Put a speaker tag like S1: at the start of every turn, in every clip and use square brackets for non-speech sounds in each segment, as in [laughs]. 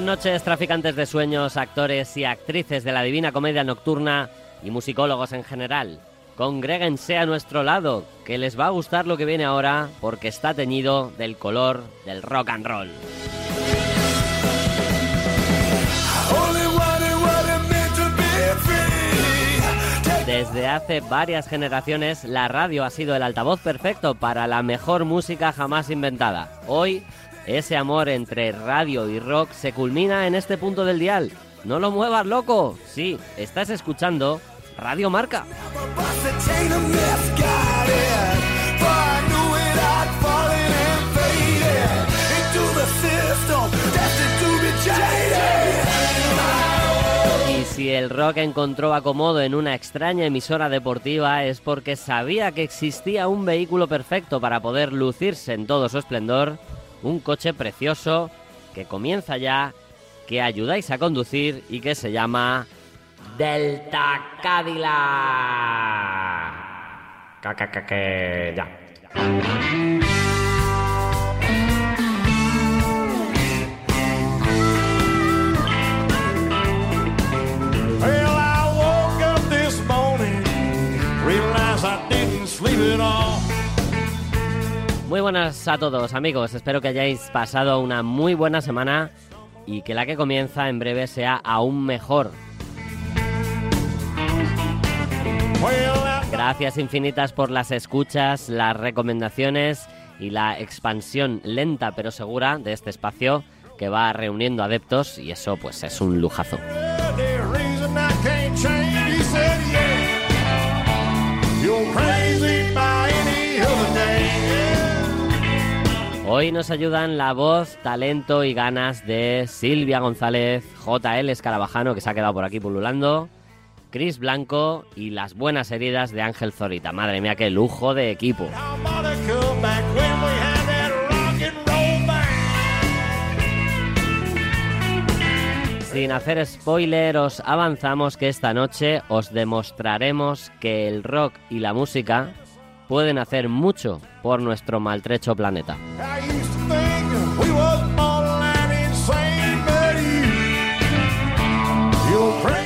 S1: Buenas noches, traficantes de sueños, actores y actrices de la divina comedia nocturna y musicólogos en general. Congréguense a nuestro lado, que les va a gustar lo que viene ahora porque está teñido del color del rock and roll. Desde hace varias generaciones, la radio ha sido el altavoz perfecto para la mejor música jamás inventada. Hoy ese amor entre radio y rock se culmina en este punto del dial. No lo muevas, loco. Sí, estás escuchando Radio Marca. Y si el rock encontró acomodo en una extraña emisora deportiva es porque sabía que existía un vehículo perfecto para poder lucirse en todo su esplendor un coche precioso que comienza ya, que ayudáis a conducir y que se llama Delta Cadillac. Que, ya.
S2: This morning, realized I didn't sleep.
S1: Muy buenas a todos amigos, espero que hayáis pasado una muy buena semana y que la que comienza en breve sea aún mejor. Gracias infinitas por las escuchas, las recomendaciones y la expansión lenta pero segura de este espacio que va reuniendo adeptos y eso pues es un lujazo. Hoy nos ayudan la voz, talento y ganas de Silvia González, JL Escarabajano, que se ha quedado por aquí pululando, Chris Blanco y las buenas heridas de Ángel Zorita. Madre mía, qué lujo de equipo. Sin hacer spoiler, os avanzamos que esta noche os demostraremos que el rock y la música pueden hacer mucho por nuestro maltrecho planeta.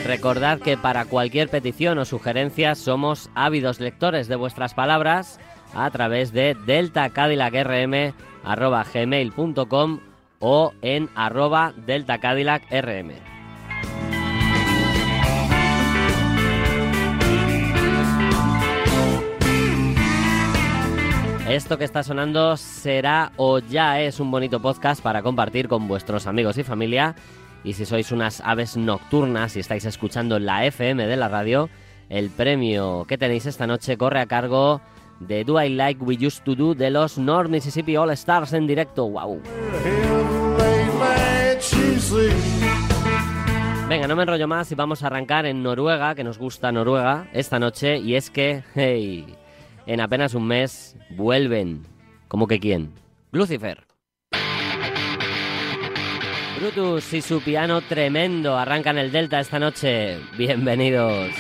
S1: Recordad que para cualquier petición o sugerencia somos ávidos lectores de vuestras palabras a través de deltacadillacrm.gmail.com o en arroba deltacadillacrm. Esto que está sonando será o ya es un bonito podcast para compartir con vuestros amigos y familia. Y si sois unas aves nocturnas y estáis escuchando la FM de la radio, el premio que tenéis esta noche corre a cargo de Do I Like We Used to Do de los North Mississippi All Stars en directo. ¡Wow! Venga, no me enrollo más y vamos a arrancar en Noruega, que nos gusta Noruega esta noche. Y es que, hey, en apenas un mes vuelven. ¿Cómo que quién? Lucifer. Brutus y su piano tremendo arrancan el Delta esta noche. Bienvenidos.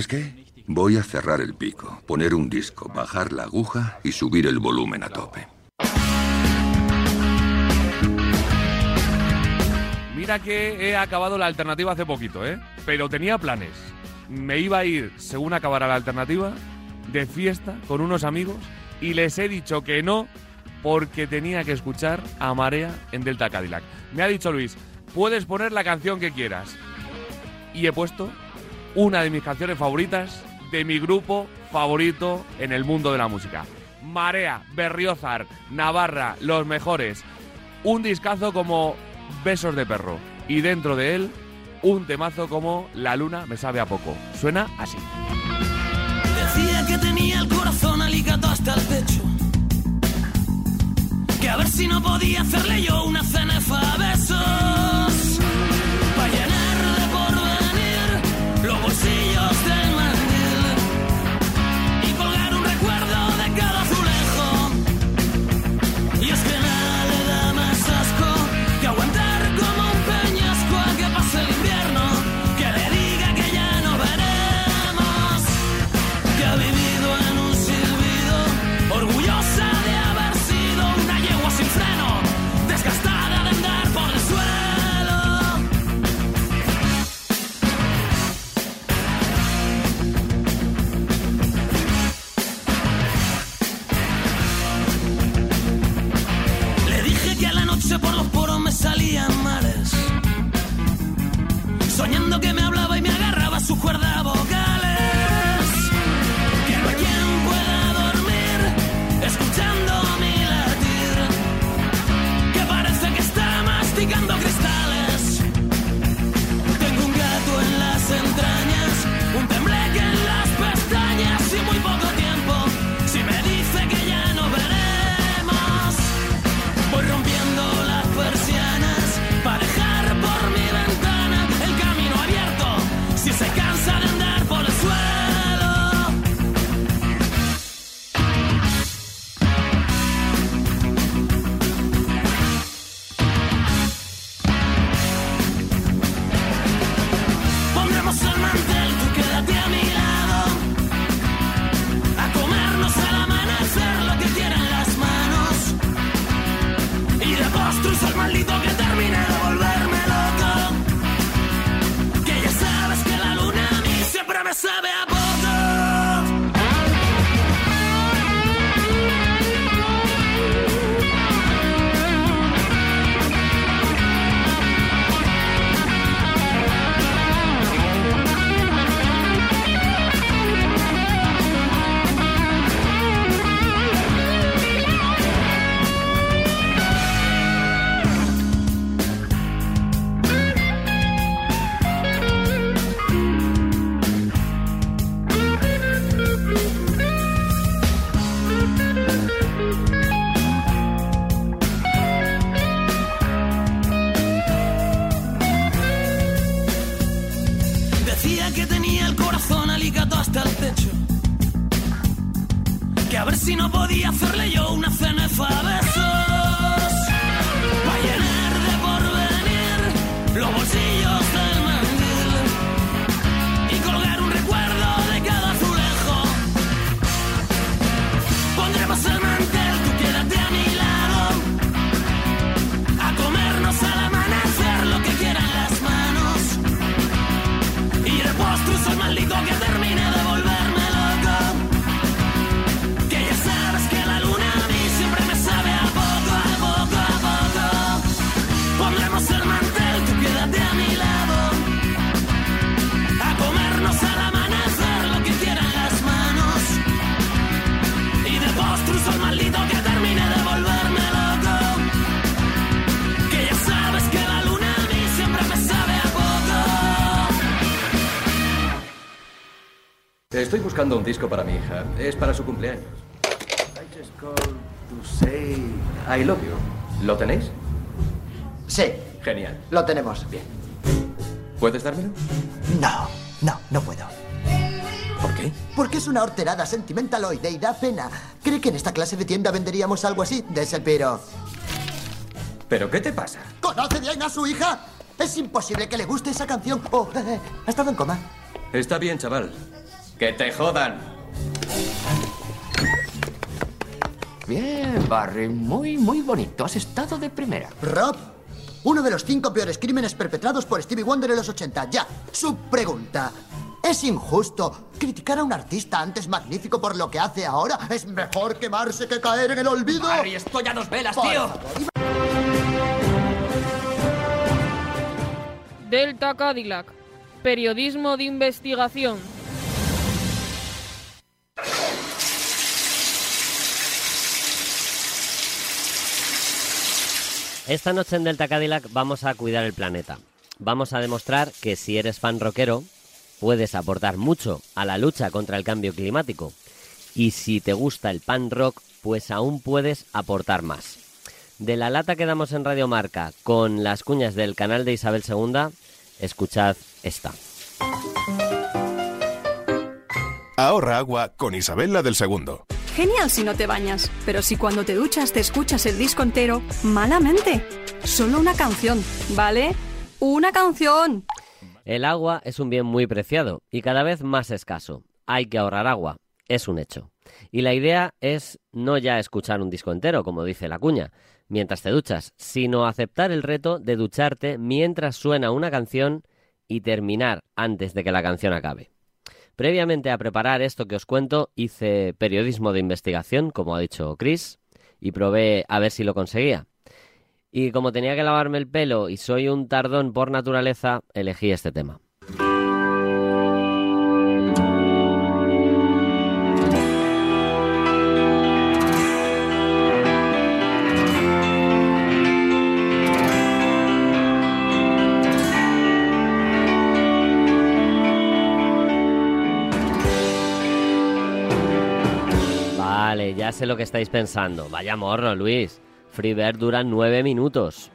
S3: ¿Sabes qué? Voy a cerrar el pico, poner un disco, bajar la aguja y subir el volumen a tope.
S4: Mira que he acabado la alternativa hace poquito, ¿eh? Pero tenía planes. Me iba a ir, según acabara la alternativa, de fiesta con unos amigos y les he dicho que no porque tenía que escuchar a Marea en Delta Cadillac. Me ha dicho Luis, puedes poner la canción que quieras. Y he puesto una de mis canciones favoritas de mi grupo favorito en el mundo de la música. Marea, Berriozar, Navarra, los mejores. Un discazo como Besos de Perro. Y dentro de él, un temazo como La Luna me sabe a poco. Suena así.
S5: Decía que tenía el corazón alicato hasta el pecho. Que a ver si no podía hacerle yo una cenefa a besos. Oceans
S6: Estoy buscando un disco para mi hija. Es para su cumpleaños. I just called to say I love you. ¿Lo tenéis?
S7: Sí,
S6: Genial.
S7: lo tenemos. Bien.
S6: ¿Puedes dármelo?
S7: No, no, no puedo.
S6: ¿Por qué?
S7: Porque es una horterada sentimentaloide y da pena. ¿Cree que en esta clase de tienda venderíamos algo así? Des el piro.
S6: ¿Pero qué te pasa?
S7: ¿Conoce bien a su hija? Es imposible que le guste esa canción. Oh, eh, eh, ha estado en coma.
S8: Está bien, chaval. Que te jodan.
S9: Bien, Barry, muy, muy bonito. Has estado de primera.
S7: Rob, uno de los cinco peores crímenes perpetrados por Stevie Wonder en los 80. Ya, su pregunta. ¿Es injusto criticar a un artista antes magnífico por lo que hace ahora? ¿Es mejor quemarse que caer en el olvido?
S9: Barry, estoy a dos velas,
S7: Por
S9: tío.
S7: favor,
S10: Delta Cadillac. Periodismo de investigación.
S1: Esta noche en Delta Cadillac vamos a cuidar el planeta. Vamos a demostrar que si eres fan rockero, puedes aportar mucho a la lucha contra el cambio climático. Y si te gusta el pan rock, pues aún puedes aportar más. De la lata que damos en Radio Marca con las cuñas del canal de Isabel II, escuchad esta.
S11: Ahorra agua con Isabel la del Segundo.
S12: Genial si no te bañas, pero si cuando te duchas te escuchas el disco entero, malamente. Solo una canción, ¿vale? Una canción.
S1: El agua es un bien muy preciado y cada vez más escaso. Hay que ahorrar agua, es un hecho. Y la idea es no ya escuchar un disco entero, como dice la cuña, mientras te duchas, sino aceptar el reto de ducharte mientras suena una canción y terminar antes de que la canción acabe. Previamente a preparar esto que os cuento, hice periodismo de investigación, como ha dicho Chris, y probé a ver si lo conseguía. Y como tenía que lavarme el pelo y soy un tardón por naturaleza, elegí este tema. Vale, ya sé lo que estáis pensando. Vaya morro, Luis. Freebird dura nueve minutos.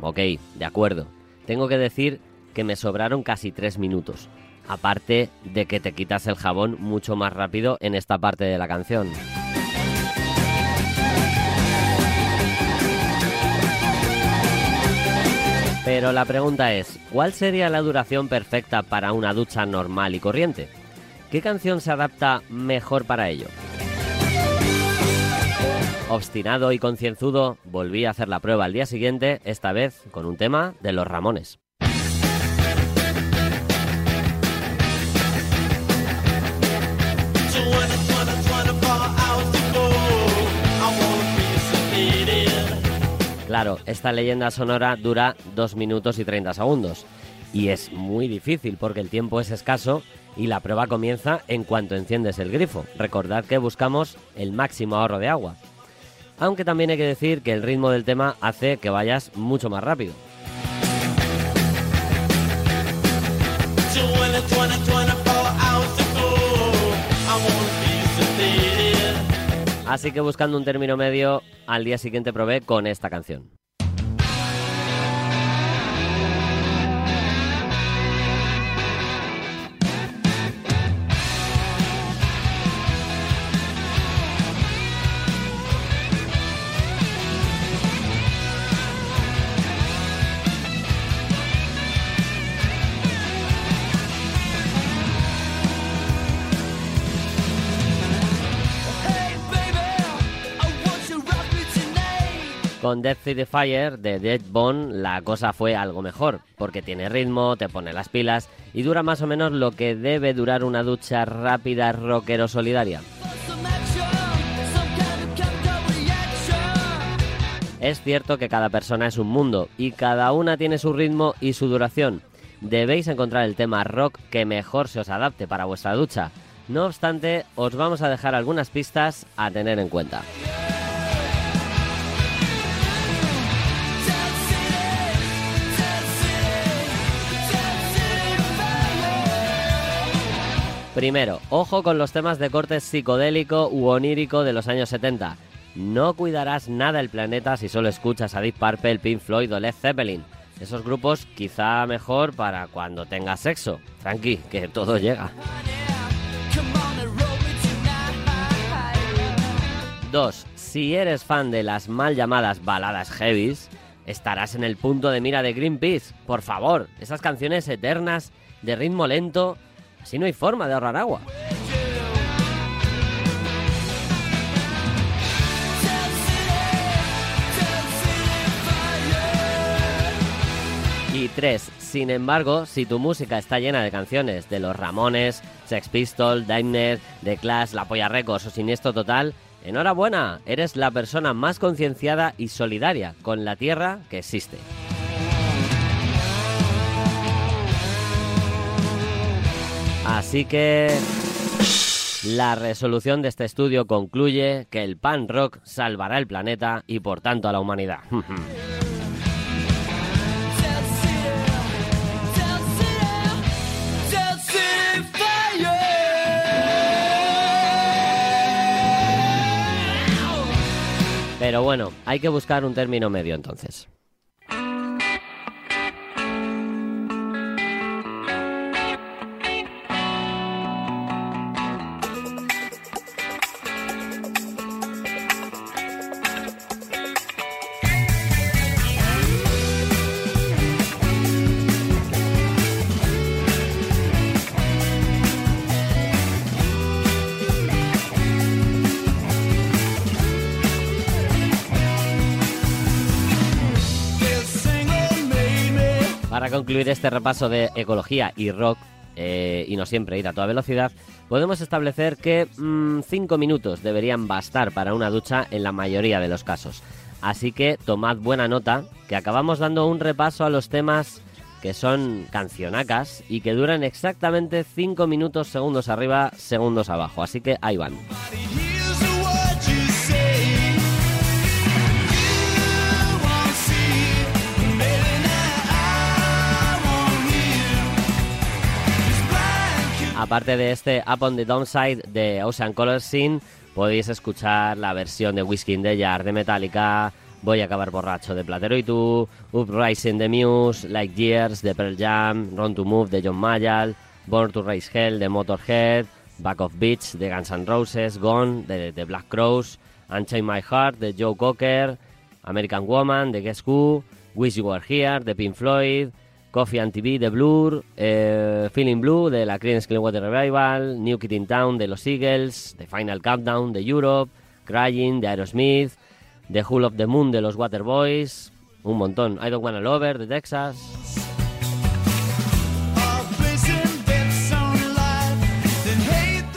S1: Ok, de acuerdo. Tengo que decir que me sobraron casi tres minutos. Aparte de que te quitas el jabón mucho más rápido en esta parte de la canción. Pero la pregunta es, ¿cuál sería la duración perfecta para una ducha normal y corriente? ¿Qué canción se adapta mejor para ello? Obstinado y concienzudo, volví a hacer la prueba al día siguiente, esta vez con un tema de los Ramones. Claro, esta leyenda sonora dura 2 minutos y 30 segundos. Y es muy difícil porque el tiempo es escaso y la prueba comienza en cuanto enciendes el grifo. Recordad que buscamos el máximo ahorro de agua. Aunque también hay que decir que el ritmo del tema hace que vayas mucho más rápido. Así que buscando un término medio, al día siguiente probé con esta canción. Con Death City Fire de Dead Bone la cosa fue algo mejor, porque tiene ritmo, te pone las pilas y dura más o menos lo que debe durar una ducha rápida rockero solidaria. Es cierto que cada persona es un mundo y cada una tiene su ritmo y su duración. Debéis encontrar el tema rock que mejor se os adapte para vuestra ducha. No obstante, os vamos a dejar algunas pistas a tener en cuenta. Primero, ojo con los temas de corte psicodélico u onírico de los años 70. No cuidarás nada el planeta si solo escuchas a Deep Purple, Pink Floyd o Led Zeppelin. Esos grupos quizá mejor para cuando tengas sexo. Tranqui, que todo llega. 2. Si eres fan de las mal llamadas baladas heavies, estarás en el punto de mira de Greenpeace. Por favor, esas canciones eternas de ritmo lento Así no hay forma de ahorrar agua. Y tres, sin embargo, si tu música está llena de canciones de los Ramones, Sex Pistols, Daimler, The Clash, La Polla Records o Siniestro Total, enhorabuena, eres la persona más concienciada y solidaria con la tierra que existe. Así que la resolución de este estudio concluye que el pan rock salvará el planeta y por tanto a la humanidad. [laughs] Pero bueno, hay que buscar un término medio entonces. Concluir este repaso de ecología y rock, eh, y no siempre ir a toda velocidad, podemos establecer que 5 minutos deberían bastar para una ducha en la mayoría de los casos. Así que tomad buena nota, que acabamos dando un repaso a los temas que son cancionacas y que duran exactamente 5 minutos, segundos arriba, segundos abajo. Así que ahí van. Aparte de este Up on the Downside de Ocean Color Scene, podéis escuchar la versión de Whiskey in the Jar de Metallica, Voy a acabar borracho de Platero y Uprising de Muse, Like Years de Pearl Jam, Run to Move de John Mayall, Born to Raise Hell de Motorhead, Back of Beach de Guns N' Roses, Gone de Black Crows, Unchain My Heart de Joe Cocker, American Woman de Guess Who, Wish You Were Here de Pink Floyd, Coffee and TV de Blur, eh, Feeling Blue de la Creedence Clearwater Revival, New Kid in Town de los Eagles, The Final Countdown de Europe, Crying de Aerosmith, The Hull of the Moon de los Waterboys, un montón. I Don't Wanna Lover de Texas.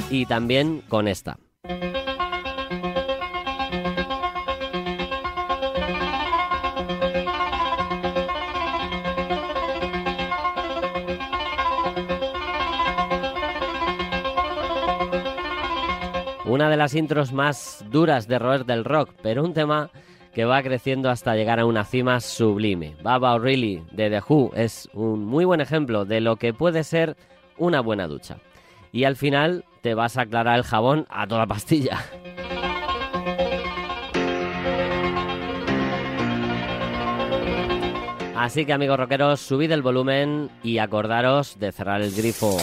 S1: Y también con esta. Una de las intros más duras de roer del rock, pero un tema que va creciendo hasta llegar a una cima sublime. Baba O'Reilly de The Who es un muy buen ejemplo de lo que puede ser una buena ducha. Y al final te vas a aclarar el jabón a toda pastilla. Así que amigos rockeros, subid el volumen y acordaros de cerrar el grifo.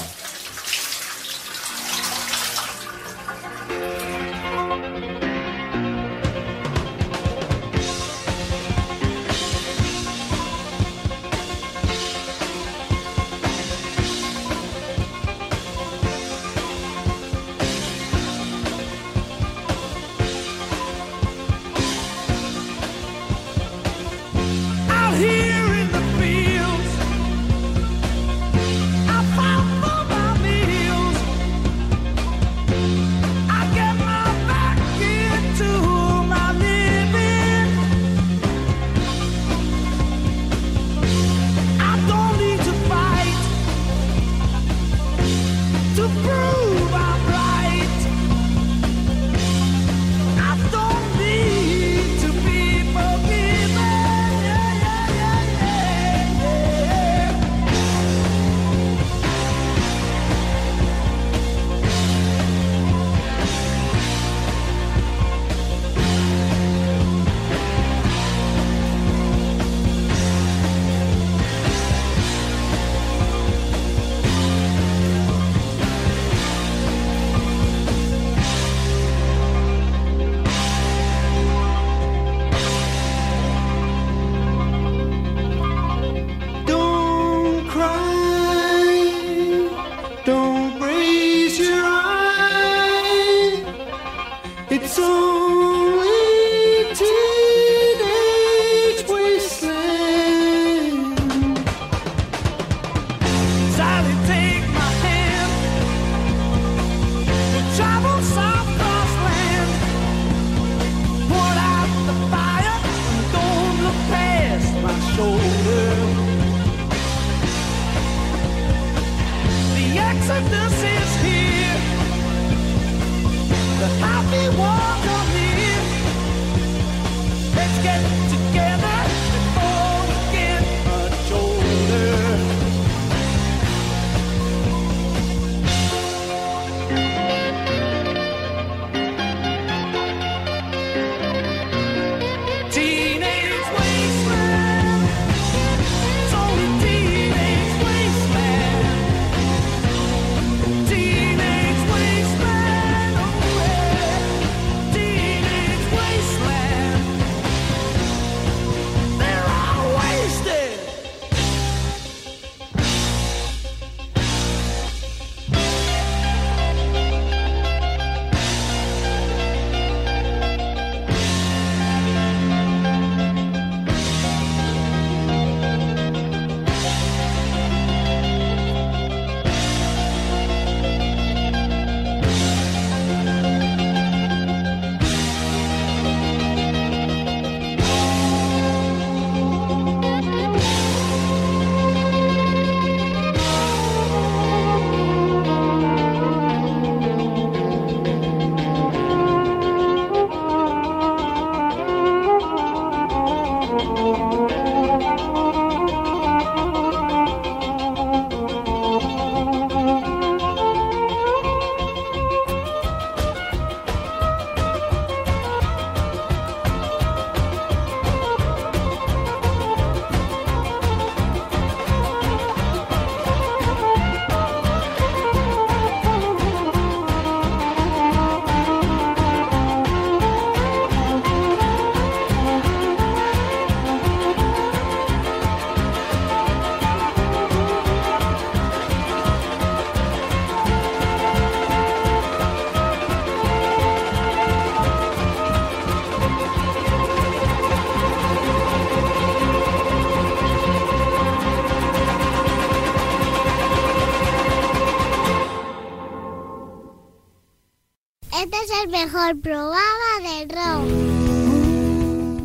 S13: Mejor programa del rock.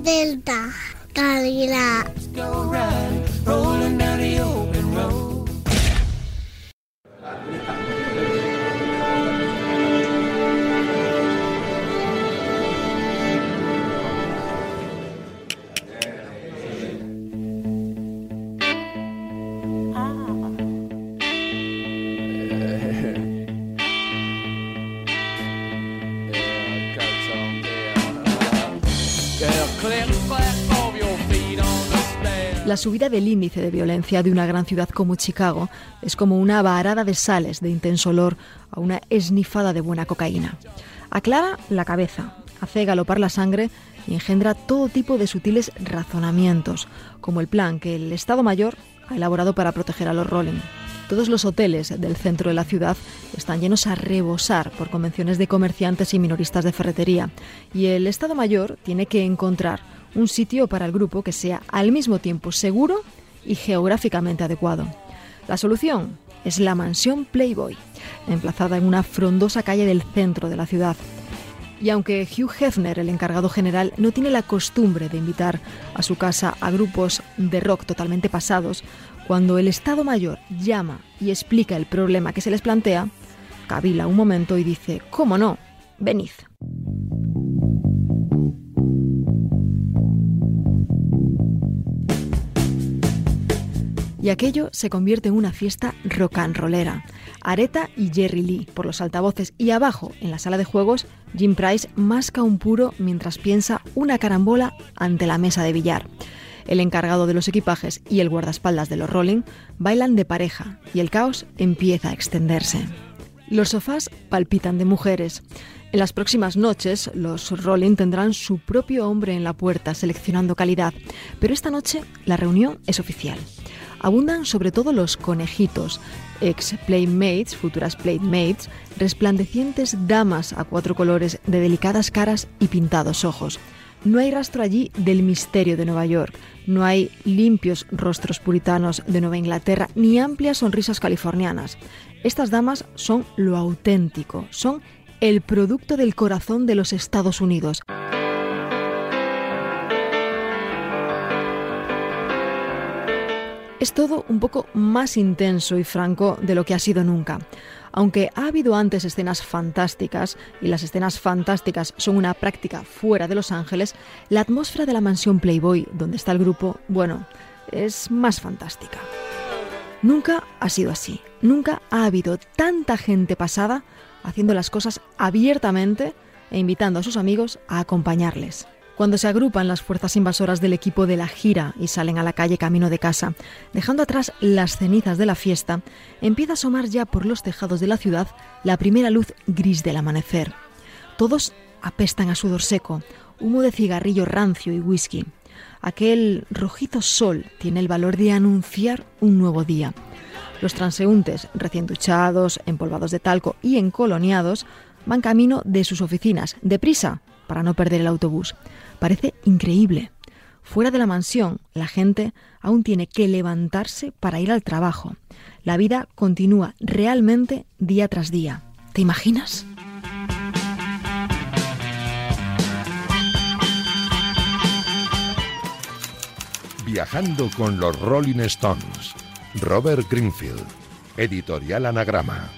S13: Delta, calidad.
S14: La subida del índice de violencia de una gran ciudad como Chicago es como una varada de sales de intenso olor a una esnifada de buena cocaína. Aclara la cabeza, hace galopar la sangre y engendra todo tipo de sutiles razonamientos, como el plan que el Estado Mayor ha elaborado para proteger a los Rolling. Todos los hoteles del centro de la ciudad están llenos a rebosar por convenciones de comerciantes y minoristas de ferretería, y el Estado Mayor tiene que encontrar un sitio para el grupo que sea al mismo tiempo seguro y geográficamente adecuado. La solución es la mansión Playboy, emplazada en una frondosa calle del centro de la ciudad. Y aunque Hugh Hefner, el encargado general, no tiene la costumbre de invitar a su casa a grupos de rock totalmente pasados, cuando el Estado Mayor llama y explica el problema que se les plantea, cavila un momento y dice, ¿cómo no? Venid. Y aquello se convierte en una fiesta rock and rollera. Areta y Jerry Lee por los altavoces y abajo, en la sala de juegos, Jim Price masca un puro mientras piensa una carambola ante la mesa de billar. El encargado de los equipajes y el guardaespaldas de los Rolling bailan de pareja y el caos empieza a extenderse. Los sofás palpitan de mujeres. En las próximas noches, los Rolling tendrán su propio hombre en la puerta seleccionando calidad, pero esta noche la reunión es oficial. Abundan sobre todo los conejitos, ex playmates, futuras playmates, resplandecientes damas a cuatro colores de delicadas caras y pintados ojos. No hay rastro allí del misterio de Nueva York, no hay limpios rostros puritanos de Nueva Inglaterra, ni amplias sonrisas californianas. Estas damas son lo auténtico, son el producto del corazón de los Estados Unidos. Es todo un poco más intenso y franco de lo que ha sido nunca. Aunque ha habido antes escenas fantásticas, y las escenas fantásticas son una práctica fuera de Los Ángeles, la atmósfera de la mansión Playboy, donde está el grupo, bueno, es más fantástica. Nunca ha sido así. Nunca ha habido tanta gente pasada haciendo las cosas abiertamente e invitando a sus amigos a acompañarles. Cuando se agrupan las fuerzas invasoras del equipo de la gira y salen a la calle camino de casa, dejando atrás las cenizas de la fiesta, empieza a asomar ya por los tejados de la ciudad la primera luz gris del amanecer. Todos apestan a sudor seco, humo de cigarrillo rancio y whisky. Aquel rojizo sol tiene el valor de anunciar un nuevo día. Los transeúntes, recién duchados, empolvados de talco y encoloniados, van camino de sus oficinas, deprisa, para no perder el autobús. Parece increíble. Fuera de la mansión, la gente aún tiene que levantarse para ir al trabajo. La vida continúa realmente día tras día. ¿Te imaginas?
S15: Viajando con los Rolling Stones. Robert Greenfield. Editorial Anagrama.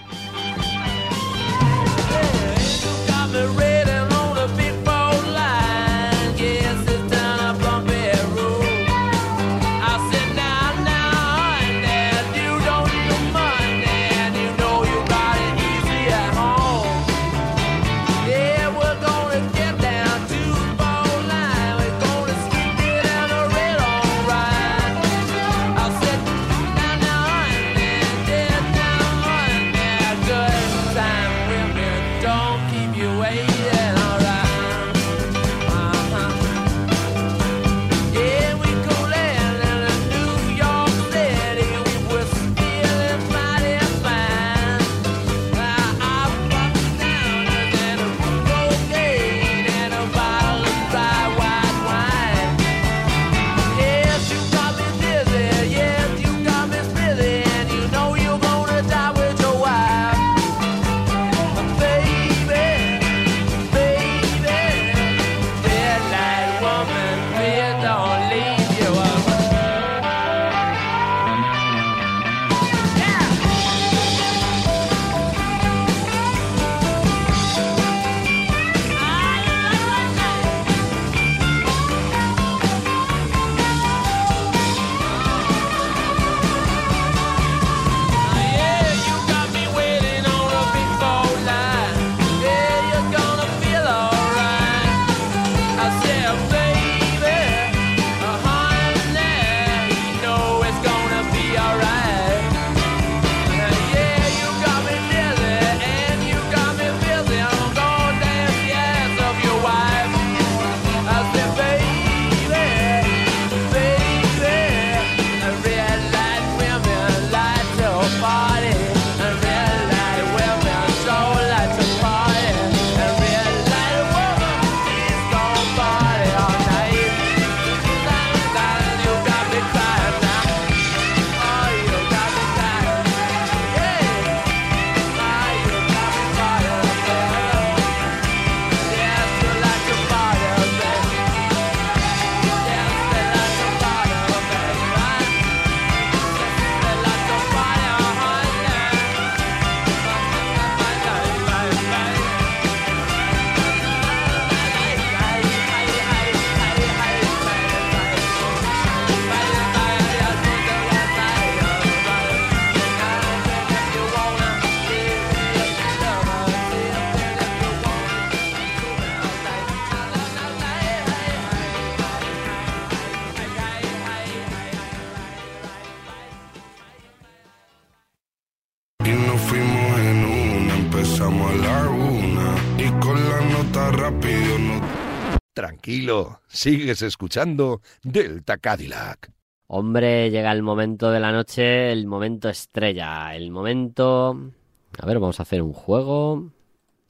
S15: Tranquilo, sigues escuchando Delta Cadillac.
S1: Hombre, llega el momento de la noche, el momento estrella, el momento... A ver, vamos a hacer un juego.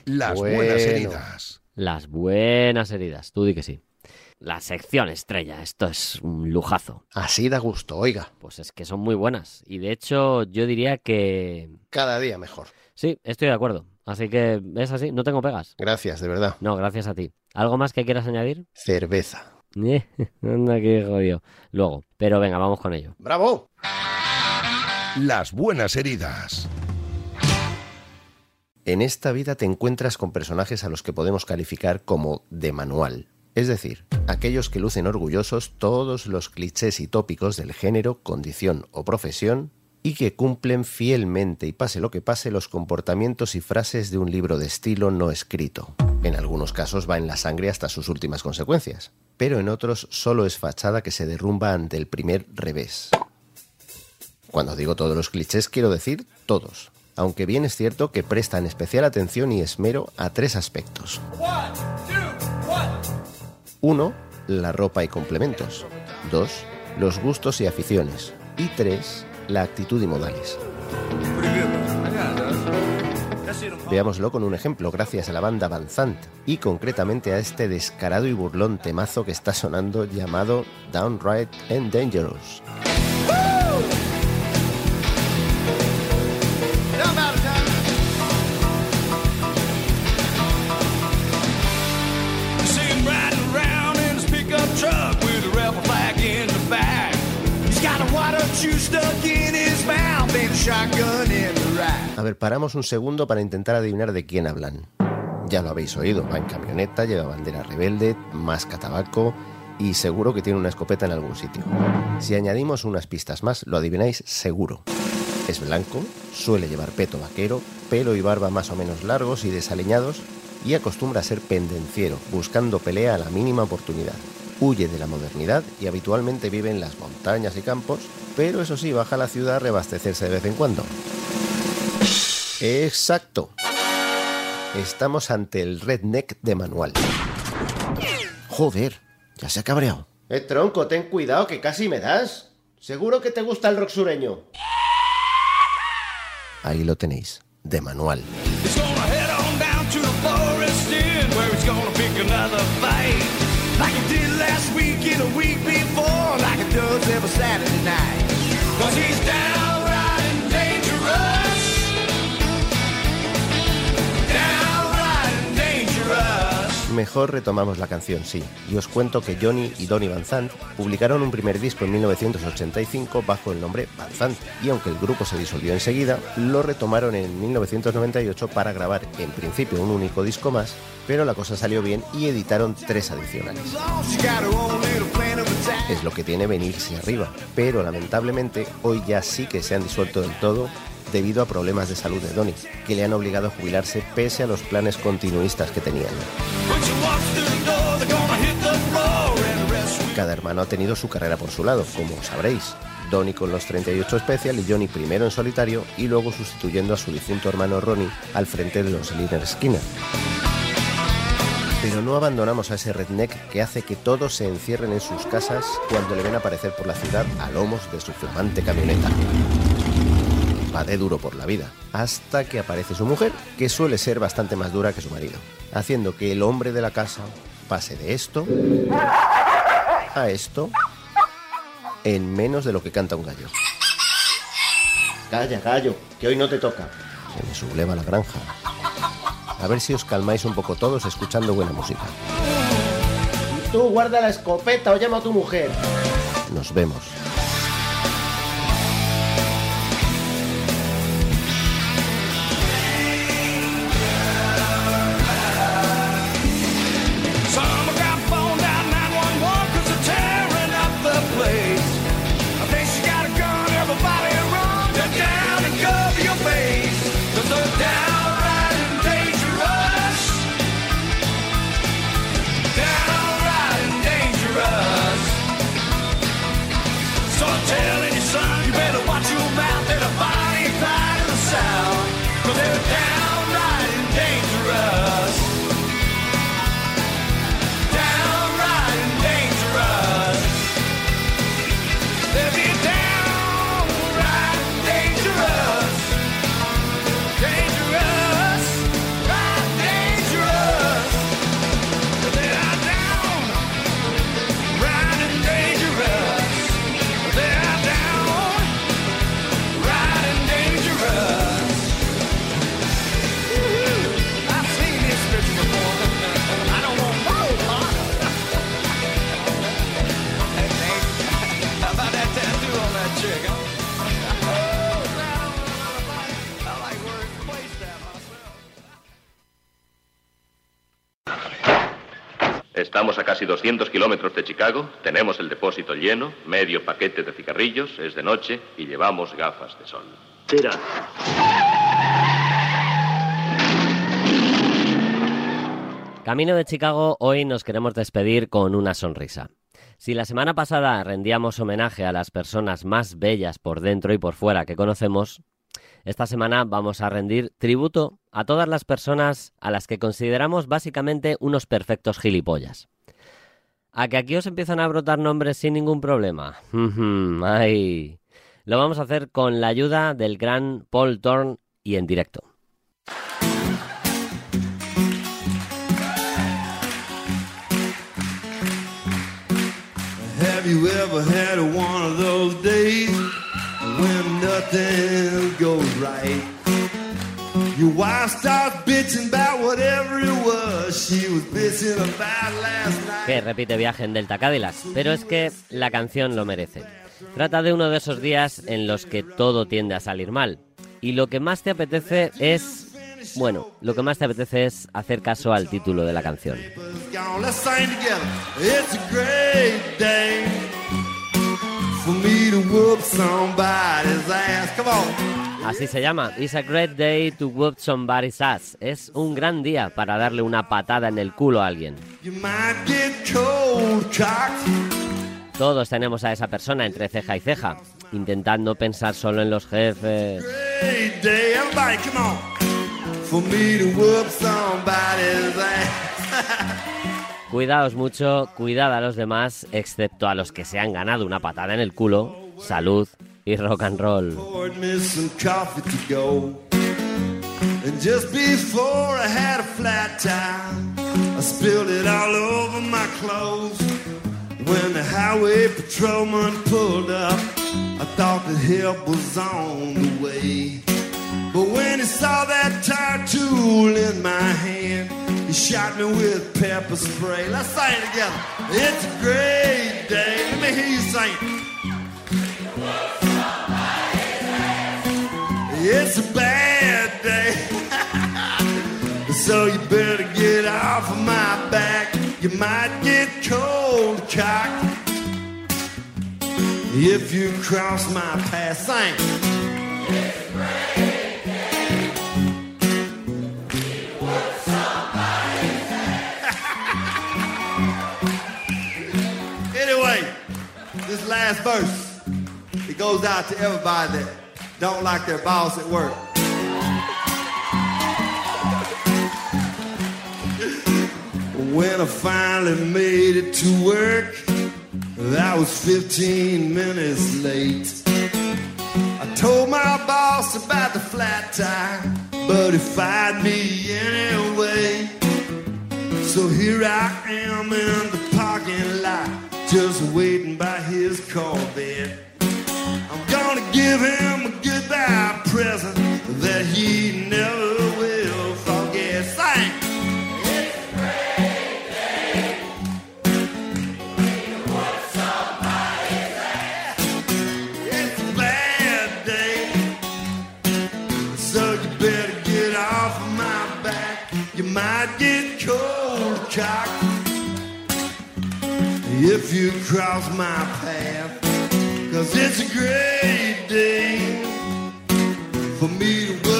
S15: Las buenas heridas.
S1: Las buenas heridas, tú di que sí. La sección estrella, esto es un lujazo.
S16: Así da gusto, oiga.
S1: Pues es que son muy buenas. Y de hecho, yo diría que...
S16: Cada día mejor.
S1: Sí, estoy de acuerdo. Así que es así, no tengo pegas.
S16: Gracias, de verdad.
S1: No, gracias a ti. ¿Algo más que quieras añadir?
S16: Cerveza.
S1: Eh, [laughs] Anda, que jodido. Luego, pero venga, vamos con ello.
S16: ¡Bravo!
S15: Las buenas heridas.
S16: En esta vida te encuentras con personajes a los que podemos calificar como de manual. Es decir, aquellos que lucen orgullosos todos los clichés y tópicos del género, condición o profesión y que cumplen fielmente y pase lo que pase los comportamientos y frases de un libro de estilo no escrito. En algunos casos va en la sangre hasta sus últimas consecuencias, pero en otros solo es fachada que se derrumba ante el primer revés. Cuando digo todos los clichés quiero decir todos, aunque bien es cierto que prestan especial atención y esmero a tres aspectos. Uno, la ropa y complementos. Dos, los gustos y aficiones. Y tres, la actitud y modales. Veámoslo con un ejemplo gracias a la banda Van Sant y concretamente a este descarado y burlón temazo que está sonando llamado Downright and Dangerous.
S2: A
S16: ver, paramos un segundo para intentar adivinar de quién hablan. Ya lo habéis oído, va en camioneta, lleva bandera rebelde, masca tabaco y seguro que tiene una escopeta en algún sitio. Si añadimos unas pistas más, lo adivináis seguro. Es blanco, suele llevar peto vaquero, pelo y barba más o menos largos y desaliñados y acostumbra a ser pendenciero, buscando pelea a la mínima oportunidad. Huye de la modernidad y habitualmente vive en las montañas y campos, pero eso sí, baja a la ciudad a reabastecerse de vez en cuando. Exacto. Estamos ante el redneck de manual. Joder, ya se ha cabreado. Eh, tronco, ten cuidado que casi me das. Seguro que te gusta el rock sureño. Ahí lo tenéis, de manual.
S2: Last week a week before, like he does every Saturday night. Cause he's downright
S16: Mejor retomamos la canción, sí, y os cuento que Johnny y Donny Van Sant publicaron un primer disco en 1985 bajo el nombre Van Sant, y aunque el grupo se disolvió enseguida, lo retomaron en 1998 para grabar en principio un único disco más, pero la cosa salió bien y editaron tres adicionales. Es lo que tiene venirse arriba, pero lamentablemente hoy ya sí que se han disuelto del todo debido a problemas de salud de Donny, que le han obligado a jubilarse pese a los planes continuistas que tenían. Cada hermano ha tenido su carrera por su lado, como sabréis. Donny con los 38 Special y Johnny primero en solitario y luego sustituyendo a su difunto hermano Ronnie al frente de los Liner Skinner. Pero no abandonamos a ese redneck que hace que todos se encierren en sus casas cuando le ven aparecer por la ciudad a lomos de su flamante camioneta. Va de duro por la vida, hasta que aparece su mujer, que suele ser bastante más dura que su marido, haciendo que el hombre de la casa pase de esto a esto en menos de lo que canta un gallo. Calla, gallo, que hoy no te toca. Se me subleva la granja. A ver si os calmáis un poco todos escuchando buena música. Tú guarda la escopeta o llama a tu mujer. Nos vemos.
S17: Casi 200 kilómetros de Chicago, tenemos el depósito lleno, medio paquete de cigarrillos, es de noche y llevamos gafas de sol. Será.
S1: Camino de Chicago, hoy nos queremos despedir con una sonrisa. Si la semana pasada rendíamos homenaje a las personas más bellas por dentro y por fuera que conocemos, esta semana vamos a rendir tributo a todas las personas a las que consideramos básicamente unos perfectos gilipollas. ¿A que aquí os empiezan a brotar nombres sin ningún problema? Ay. Lo vamos a hacer con la ayuda del gran Paul Thorne y en directo.
S2: Have you ever had one of those days when nothing goes right? Wife starts bitching about whatever it was she was bitching about last night.
S1: Que repite viaje en Delta Cadillac, pero es que la canción lo merece. Trata de uno de esos días en los que todo tiende a salir mal. Y lo que más te apetece es... Bueno, lo que más te apetece es hacer caso al título de la canción. Así se llama. It's a great day to whoop somebody's ass. Es un gran día para darle una patada en el culo a alguien. Todos tenemos a esa persona entre ceja y ceja, intentando pensar solo en los jefes. [laughs] Cuidaos mucho, cuidad a los demás, excepto a los que se han ganado una patada en el culo, salud y rock and roll.
S2: And just before I had a flat tire, I spilled it all over my clothes. When the highway patrolman pulled up, I thought that help was on the way. But when he saw that tire tool in my hand, he shot me with pepper spray. Let's sing it together. It's a great day. Let me hear you sing. It's a bad day. [laughs] so you better get off of my back. You might get cold cocked if you cross my path. Sing. [laughs] Anyway, this last verse, it goes out to everybody that don't like their boss at work. When I finally made it to work, I was 15 minutes late. I told my boss about the flat tire, but he fired me anyway. So here I am in the parking lot, just waiting by his Corvette. Gonna give him a goodbye present that he never will forget. Sing. It's a bad day, so you better get off of my back. You might get cold cocked if you cross my path. Cause it's a great day for me to